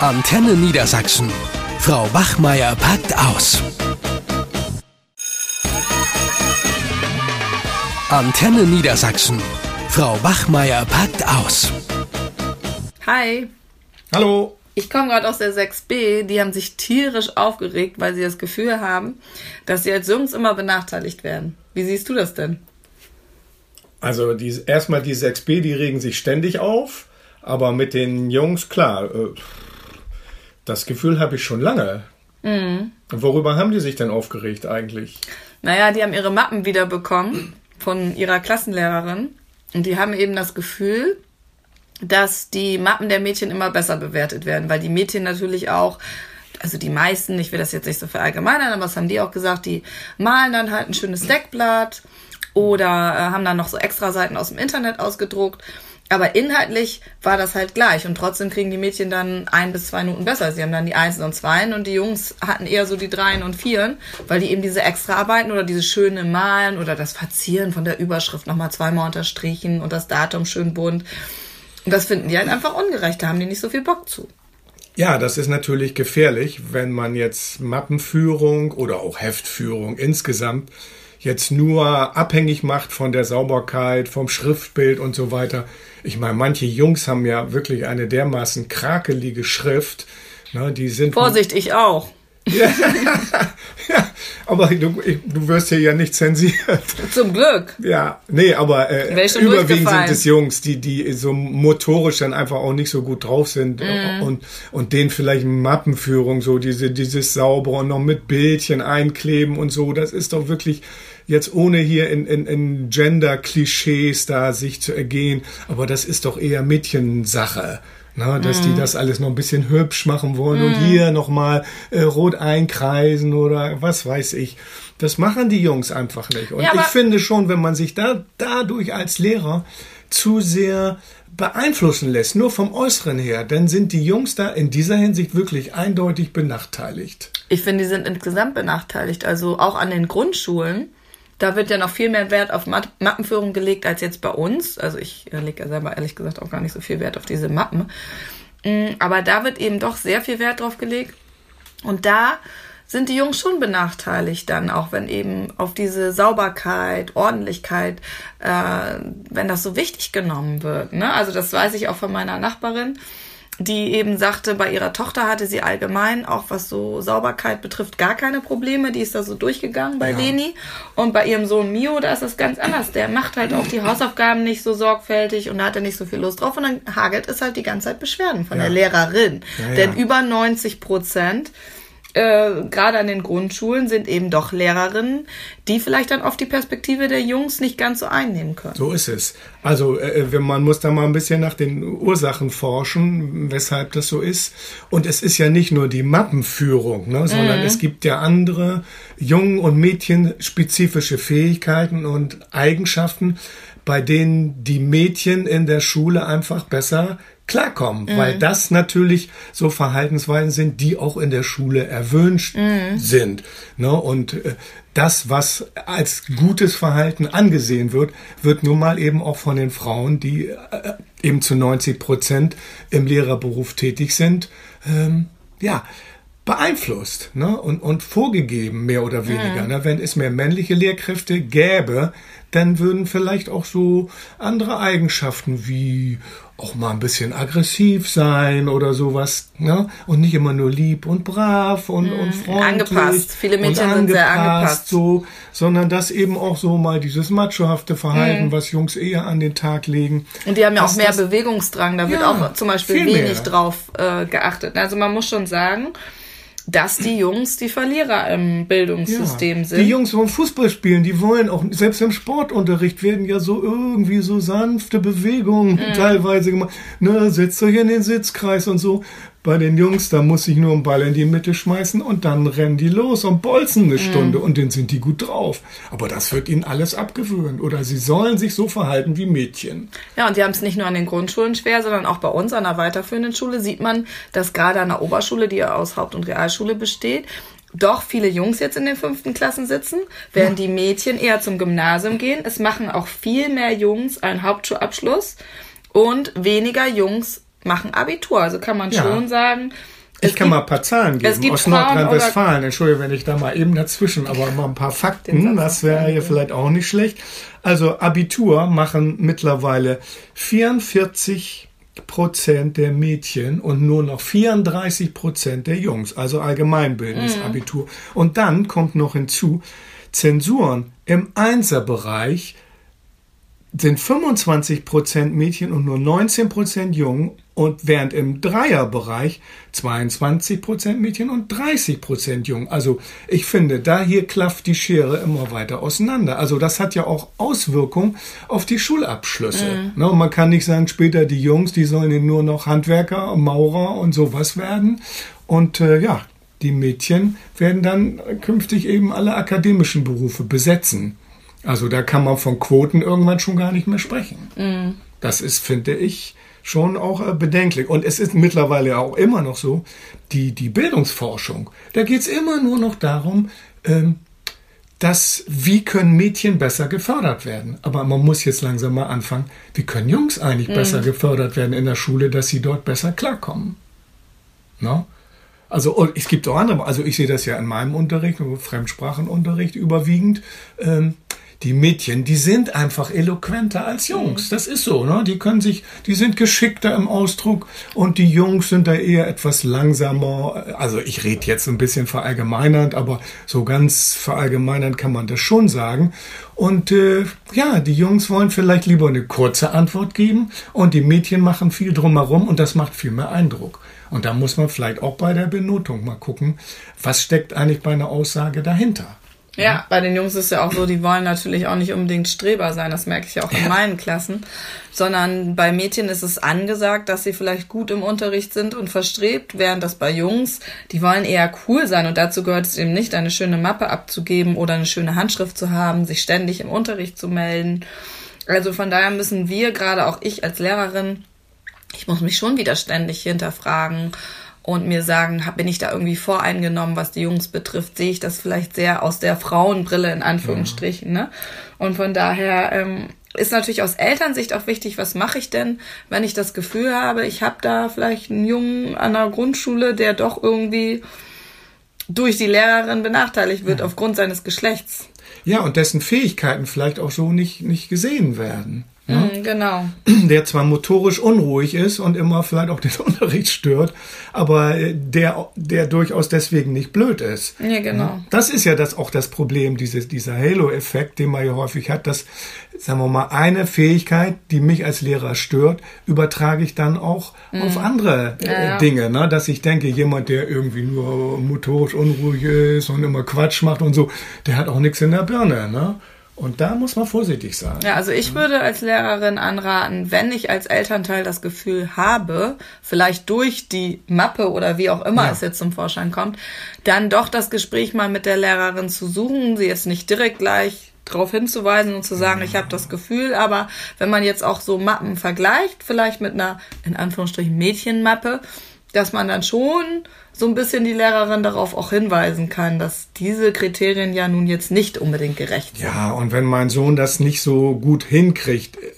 Antenne Niedersachsen. Frau Wachmeier packt aus. Antenne Niedersachsen. Frau Wachmeier packt aus. Hi. Hallo. Ich komme gerade aus der 6b. Die haben sich tierisch aufgeregt, weil sie das Gefühl haben, dass sie als Jungs immer benachteiligt werden. Wie siehst du das denn? Also die, erstmal die 6b, die regen sich ständig auf, aber mit den Jungs, klar, äh, das Gefühl habe ich schon lange. Mhm. Worüber haben die sich denn aufgeregt eigentlich? Naja, die haben ihre Mappen wiederbekommen von ihrer Klassenlehrerin und die haben eben das Gefühl, dass die Mappen der Mädchen immer besser bewertet werden, weil die Mädchen natürlich auch also die meisten, ich will das jetzt nicht so verallgemeinern, aber was haben die auch gesagt, die malen dann halt ein schönes Deckblatt oder äh, haben dann noch so extra Seiten aus dem Internet ausgedruckt. Aber inhaltlich war das halt gleich und trotzdem kriegen die Mädchen dann ein bis zwei Minuten besser. Sie haben dann die Einsen und Zweien und die Jungs hatten eher so die Dreien und Vieren, weil die eben diese Extraarbeiten oder diese schöne Malen oder das Verzieren von der Überschrift nochmal zweimal unterstrichen und das Datum schön bunt. Und das finden die halt einfach ungerecht. Da haben die nicht so viel Bock zu. Ja, das ist natürlich gefährlich, wenn man jetzt Mappenführung oder auch Heftführung insgesamt jetzt nur abhängig macht von der Sauberkeit, vom Schriftbild und so weiter. Ich meine, manche Jungs haben ja wirklich eine dermaßen krakelige Schrift. Ne, die sind Vorsicht, ich auch. Ja, ja aber du, du wirst hier ja nicht zensiert. Zum Glück. Ja, nee, aber äh, überwiegend sind es Jungs, die, die so motorisch dann einfach auch nicht so gut drauf sind mm. und, und denen vielleicht Mappenführung, so diese, dieses saubere und noch mit Bildchen einkleben und so, das ist doch wirklich jetzt ohne hier in, in, in Gender-Klischees da sich zu ergehen, aber das ist doch eher Mädchensache. Na, dass mm. die mhm. das alles noch ein bisschen hübsch machen wollen mm. und mhm. hier nochmal äh, rot einkreisen oder was weiß ich. Das machen die Jungs einfach nicht. Und ja, ich finde schon, wenn man sich da dadurch als Lehrer zu sehr beeinflussen lässt, nur vom Äußeren her, dann sind die Jungs da in dieser Hinsicht wirklich eindeutig benachteiligt. Ich finde, die sind insgesamt benachteiligt. Also auch an den Grundschulen da wird ja noch viel mehr Wert auf Mappenführung gelegt als jetzt bei uns. Also ich äh, lege ja selber ehrlich gesagt auch gar nicht so viel Wert auf diese Mappen. Mm, aber da wird eben doch sehr viel Wert drauf gelegt. Und da sind die Jungs schon benachteiligt dann, auch wenn eben auf diese Sauberkeit, Ordentlichkeit, äh, wenn das so wichtig genommen wird. Ne? Also das weiß ich auch von meiner Nachbarin die eben sagte, bei ihrer Tochter hatte sie allgemein, auch was so Sauberkeit betrifft, gar keine Probleme. Die ist da so durchgegangen bei ja. Leni. Und bei ihrem Sohn Mio, da ist das ganz anders. Der macht halt auch die Hausaufgaben nicht so sorgfältig und da hat er nicht so viel Lust drauf. Und dann hagelt es halt die ganze Zeit Beschwerden von ja. der Lehrerin. Ja, Denn über 90 Prozent äh, gerade an den Grundschulen sind eben doch Lehrerinnen, die vielleicht dann oft die Perspektive der Jungs nicht ganz so einnehmen können. So ist es. Also äh, äh man muss da mal ein bisschen nach den Ursachen forschen, weshalb das so ist. Und es ist ja nicht nur die Mappenführung, ne, sondern mhm. es gibt ja andere Jungen- und Mädchenspezifische Fähigkeiten und Eigenschaften, bei denen die Mädchen in der Schule einfach besser klarkommen, mhm. weil das natürlich so Verhaltensweisen sind, die auch in der Schule erwünscht mhm. sind. Ne? Und äh, das, was als gutes Verhalten angesehen wird, wird nun mal eben auch von den Frauen, die äh, eben zu 90 Prozent im Lehrerberuf tätig sind, ähm, ja, beeinflusst ne? und, und vorgegeben, mehr oder weniger. Mhm. Ne? Wenn es mehr männliche Lehrkräfte gäbe, dann würden vielleicht auch so andere Eigenschaften wie auch mal ein bisschen aggressiv sein oder sowas, ne? Und nicht immer nur lieb und brav und, mm, und freundlich. Angepasst. Viele Mädchen sind sehr angepasst. So, sondern das eben auch so mal dieses machohafte Verhalten, mm. was Jungs eher an den Tag legen. Und die haben ja auch mehr Bewegungsdrang. Da wird ja, auch zum Beispiel wenig mehr. drauf äh, geachtet. Also man muss schon sagen, dass die Jungs die Verlierer im Bildungssystem ja, sind. Die Jungs vom Fußball spielen, die wollen auch, selbst im Sportunterricht werden ja so irgendwie so sanfte Bewegungen mhm. teilweise gemacht. Ne, setzt euch in den Sitzkreis und so. Bei den Jungs, da muss ich nur einen Ball in die Mitte schmeißen und dann rennen die los und bolzen eine mhm. Stunde und dann sind die gut drauf. Aber das wird ihnen alles abgewöhnt. Oder sie sollen sich so verhalten wie Mädchen. Ja, und die haben es nicht nur an den Grundschulen schwer, sondern auch bei uns an der weiterführenden Schule sieht man, dass gerade an der Oberschule, die ja aus Haupt- und Realschule besteht, doch viele Jungs jetzt in den fünften Klassen sitzen, während ja. die Mädchen eher zum Gymnasium gehen. Es machen auch viel mehr Jungs einen Hauptschulabschluss und weniger Jungs machen Abitur. Also kann man Ja. schon sagen. Ich es kann gibt- mal ein paar Zahlen es geben gibt aus Nordrhein-Westfalen. Entschuldige, wenn ich da mal eben dazwischen, aber mal ein paar Fakten, das wäre hier vielleicht auch nicht schlecht. Also Abitur machen mittlerweile 44 Prozent der Mädchen und nur noch 34 Prozent der Jungs, also allgemeinbildendes Abitur. Und dann kommt noch hinzu, Zensuren im Einserbereich sind 25% Mädchen und nur 19% Jungen und während im Dreierbereich 22% Mädchen und 30% Jungen. Also ich finde, da hier klafft die Schere immer weiter auseinander. Also das hat ja auch Auswirkungen auf die Schulabschlüsse. Ne, und man kann nicht sagen, später die Jungs, die sollen ja nur noch Handwerker, Maurer und sowas werden. Und äh, ja, die Mädchen werden dann künftig eben alle akademischen Berufe besetzen. Also da kann man von Quoten irgendwann schon gar nicht mehr sprechen. Das ist, finde ich, schon auch äh, bedenklich. Und es ist mittlerweile auch immer noch so, die, die Bildungsforschung, da geht es immer nur noch darum, ähm, dass, wie können Mädchen besser gefördert werden. Aber man muss jetzt langsam mal anfangen, wie können Jungs eigentlich besser gefördert werden in der Schule, dass sie dort besser klarkommen. Ne? Also es gibt auch andere, also ich sehe das ja in meinem Unterricht, Fremdsprachenunterricht überwiegend. Ähm, die Mädchen, die sind einfach eloquenter als Jungs. Das ist so, ne? Die können sich, die sind geschickter im Ausdruck und die Jungs sind da eher etwas langsamer. Also ich rede jetzt ein bisschen verallgemeinernd, aber so ganz verallgemeinernd kann man das schon sagen. Und äh, ja, die Jungs wollen vielleicht lieber eine kurze Antwort geben und die Mädchen machen viel drumherum und das macht viel mehr Eindruck. Und da muss man vielleicht auch bei der Benotung mal gucken, was steckt eigentlich bei einer Aussage dahinter. Ja, bei den Jungs ist ja auch so, die wollen natürlich auch nicht unbedingt Streber sein, das merke ich ja auch in meinen Klassen, sondern bei Mädchen ist es angesagt, dass sie vielleicht gut im Unterricht sind und verstrebt, während das bei Jungs, die wollen eher cool sein und dazu gehört es eben nicht, eine schöne Mappe abzugeben oder eine schöne Handschrift zu haben, sich ständig im Unterricht zu melden. Also von daher müssen wir, gerade auch ich als Lehrerin, ich muss mich schon wieder ständig hinterfragen und mir sagen, bin ich da irgendwie voreingenommen, was die Jungs betrifft, sehe ich das vielleicht sehr aus der Frauenbrille in Anführungsstrichen. Ne? Und von daher ähm, ist natürlich aus Elternsicht auch wichtig, was mache ich denn, wenn ich das Gefühl habe, ich habe da vielleicht einen Jungen an der Grundschule, der doch irgendwie durch die Lehrerin benachteiligt wird aufgrund seines Geschlechts. Ja, und dessen Fähigkeiten vielleicht auch so nicht, nicht gesehen werden. Ne? Mhm, genau. Der zwar motorisch unruhig ist und immer vielleicht auch den Unterricht stört, aber äh, der, der durchaus deswegen nicht blöd ist. Ja, genau. Das ist ja das auch das Problem, dieses, dieser Halo-Effekt, den man ja häufig hat, dass, sagen wir mal, eine Fähigkeit, die mich als Lehrer stört, übertrage ich dann auch auf andere äh, Mhm. Ja, ja. Dinge, ne? dass ich denke, jemand, der irgendwie nur motorisch unruhig ist und immer Quatsch macht und so, der hat auch nichts in der Birne. Ne? Und da muss man vorsichtig sein. Ja, also ich würde als Lehrerin anraten, wenn ich als Elternteil das Gefühl habe, vielleicht durch die Mappe oder wie auch immer Ja. es jetzt zum Vorschein kommt, dann doch das Gespräch mal mit der Lehrerin zu suchen, sie jetzt nicht direkt gleich darauf hinzuweisen und zu sagen, ich habe das Gefühl, aber wenn man jetzt auch so Mappen vergleicht, vielleicht mit einer in Anführungsstrichen Mädchenmappe, dass man dann schon so ein bisschen die Lehrerin darauf auch hinweisen kann, dass diese Kriterien ja nun jetzt nicht unbedingt gerecht sind. Ja, und wenn mein Sohn das nicht so gut hinkriegt, äh,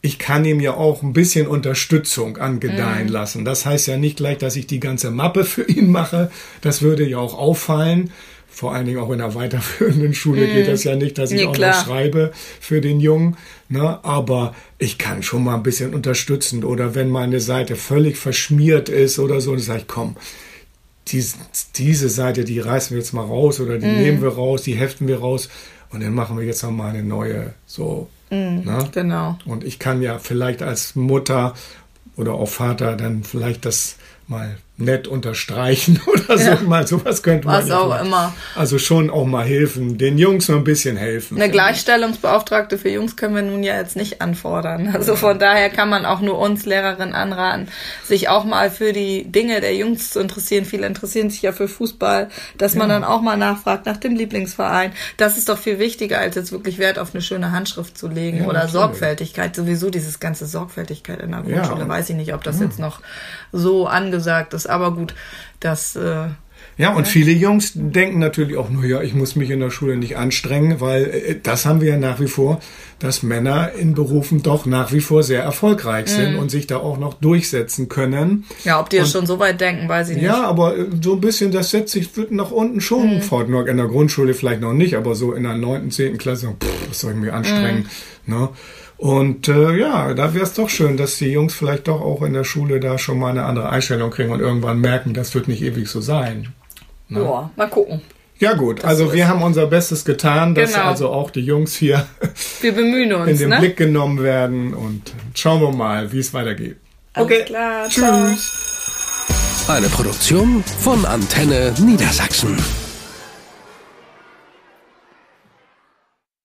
ich kann ihm ja auch ein bisschen Unterstützung angedeihen lassen. Das heißt ja nicht gleich, dass ich die ganze Mappe für ihn mache. Das würde ja auch auffallen. Vor allen Dingen auch in der weiterführenden Schule geht das ja nicht, dass ich Nee, auch klar. noch schreibe für den Jungen. Ne? Aber ich kann schon mal ein bisschen unterstützen. Oder wenn meine Seite völlig verschmiert ist oder so, dann sage ich, komm, dies, diese Seite, die reißen wir jetzt mal raus oder die nehmen wir raus, die heften wir raus und dann machen wir jetzt noch mal eine neue. So. Ne? Genau. Und ich kann ja vielleicht als Mutter oder auch Vater dann vielleicht das mal nett unterstreichen oder so. Ja. Mal sowas könnte man Was ja auch vielleicht- immer. Also schon auch mal helfen, den Jungs mal ein bisschen helfen. Eine Gleichstellungsbeauftragte für Jungs können wir nun ja jetzt nicht anfordern. Also von daher kann man auch nur uns Lehrerinnen anraten, sich auch mal für die Dinge der Jungs zu interessieren. Viele interessieren sich ja für Fußball, dass man dann auch mal nachfragt nach dem Lieblingsverein. Das ist doch viel wichtiger, als jetzt wirklich Wert auf eine schöne Handschrift zu legen oder natürlich. Sorgfältigkeit. Sowieso dieses ganze Sorgfältigkeit in der. Grundschule. Weiß ich nicht, ob das jetzt noch so angesagt ist. Aber gut, das äh, Ja, und viele Jungs denken natürlich auch nur, ja, ich muss mich in der Schule nicht anstrengen, weil äh, das haben wir ja nach wie vor, dass Männer in Berufen doch nach wie vor sehr erfolgreich sind und sich da auch noch durchsetzen können. Ja, ob die das schon so weit denken, weiß ich nicht. Ja, aber äh, so ein bisschen, das setzt sich wird nach unten schon fort. Nur in der Grundschule vielleicht noch nicht, aber so in der neunten, zehnten Klasse, pff, was soll ich mir anstrengen? Ne? Und äh, ja, da wäre es doch schön, dass die Jungs vielleicht doch auch in der Schule da schon mal eine andere Einstellung kriegen und irgendwann merken, das wird nicht ewig so sein. Boah, mal gucken. Ja gut, also so wir haben unser Bestes getan, dass Genau. also auch die Jungs hier Wir bemühen uns, in den ne? Blick genommen werden und schauen wir mal, wie es weitergeht. Alles klar, ciao. Tschüss. Eine Produktion von Antenne Niedersachsen.